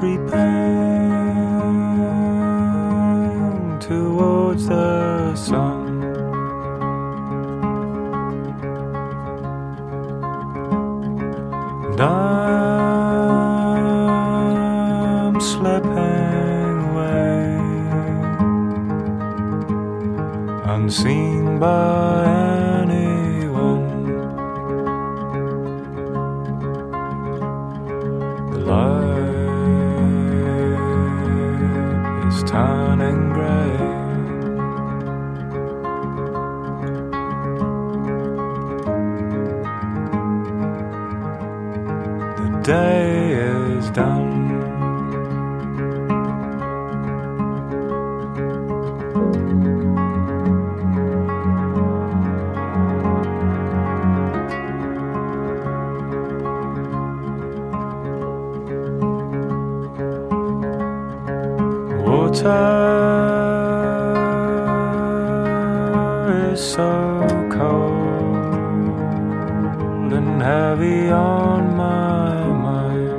creeping towards the sun. And I'm slipping away, unseen by. so cold and heavy on my mind.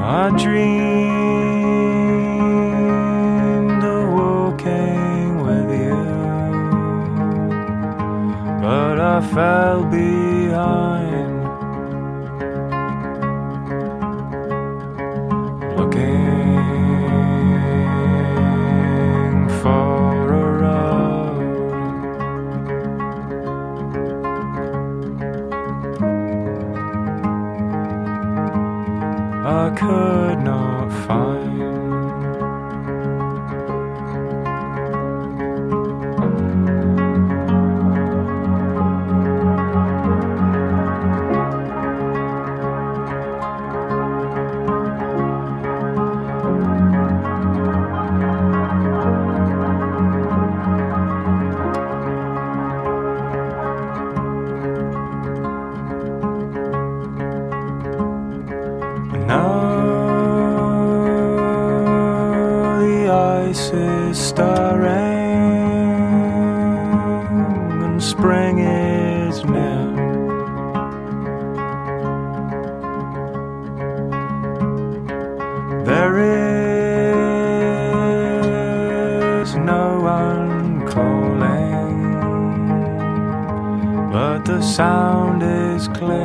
I dreamed of walking with you, but I fell behind. is clear.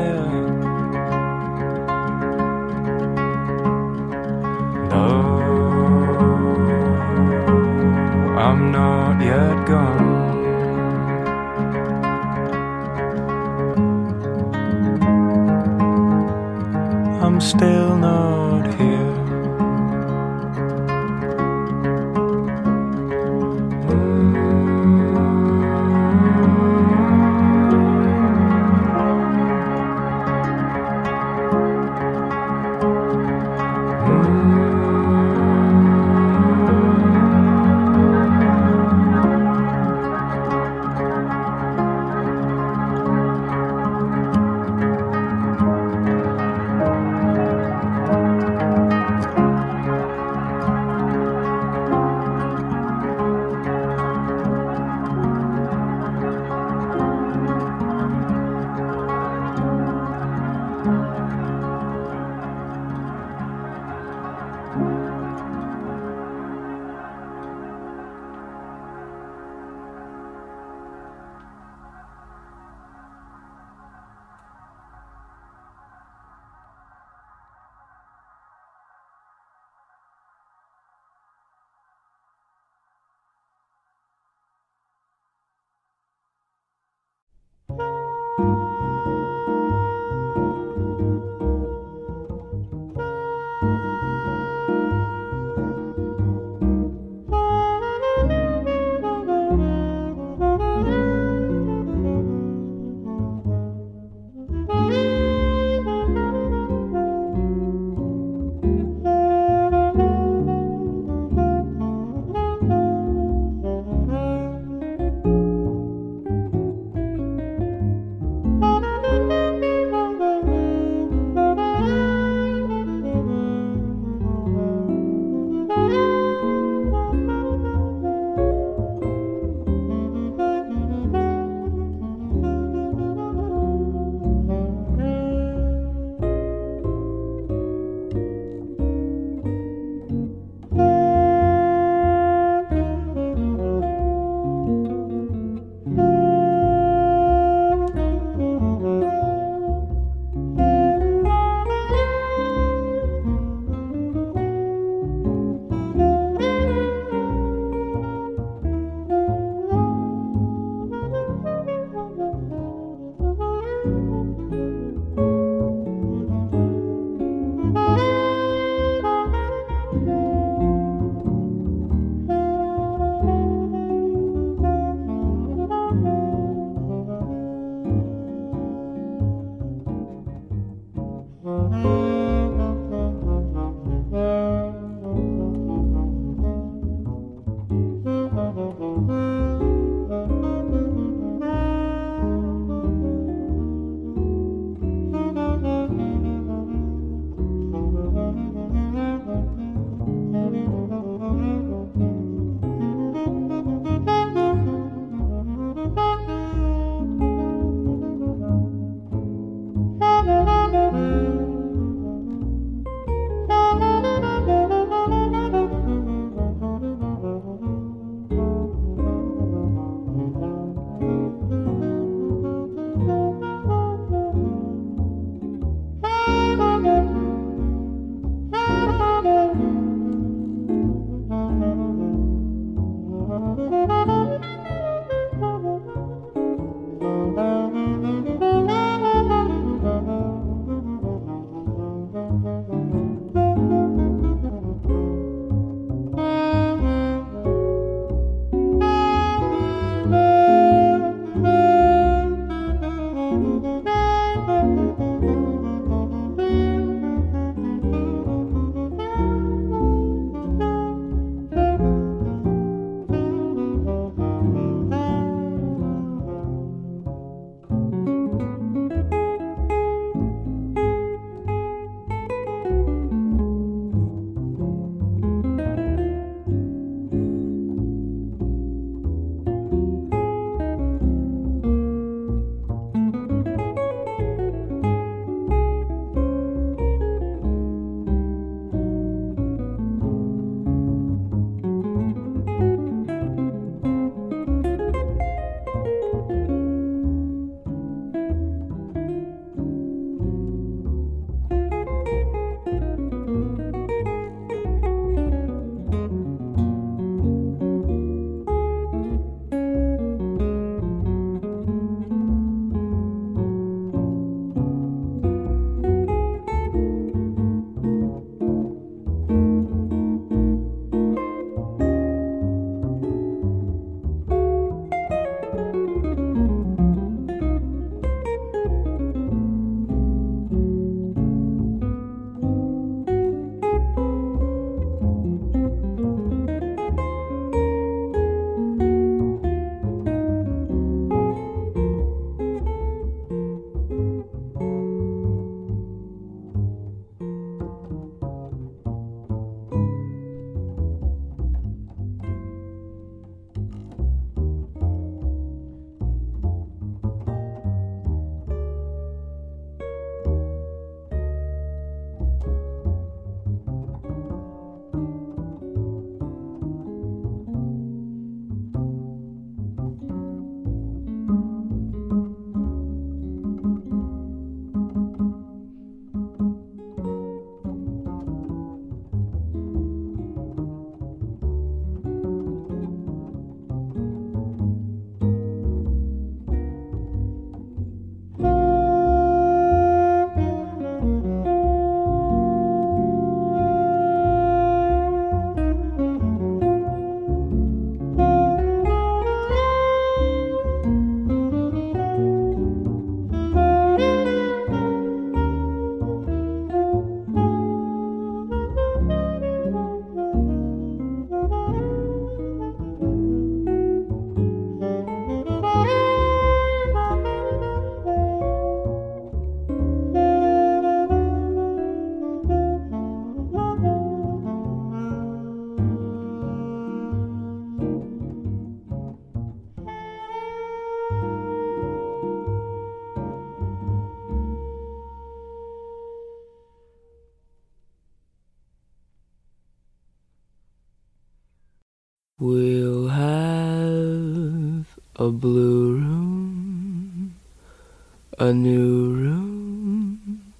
A new room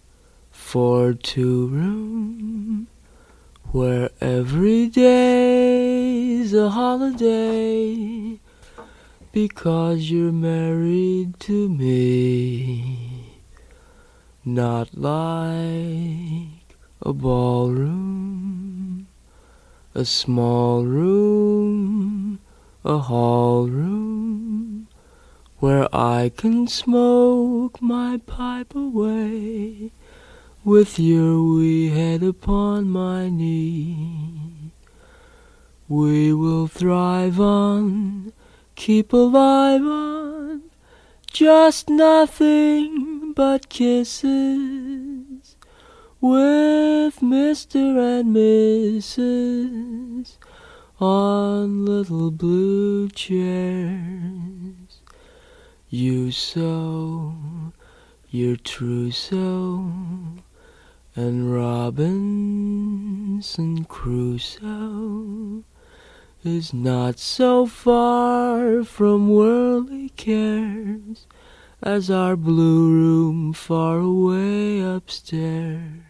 for two room, where every day's a holiday because you're married to me. Not like a ballroom, a small room, a hall room, where I can smoke my pipe away with your wee head upon my knee. We will thrive on, keep alive on, just nothing but kisses with Mr. and Mrs. on little blue chairs. You sew your trousseau and Robinson Crusoe is not so far from worldly cares as our blue room far away upstairs.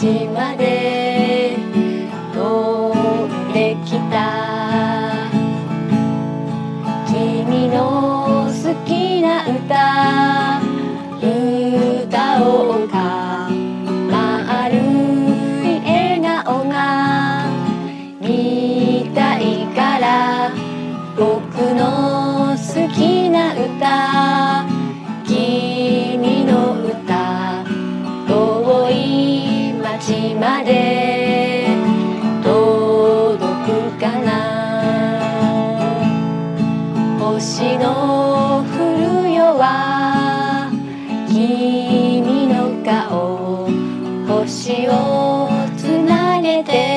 team. をつなげて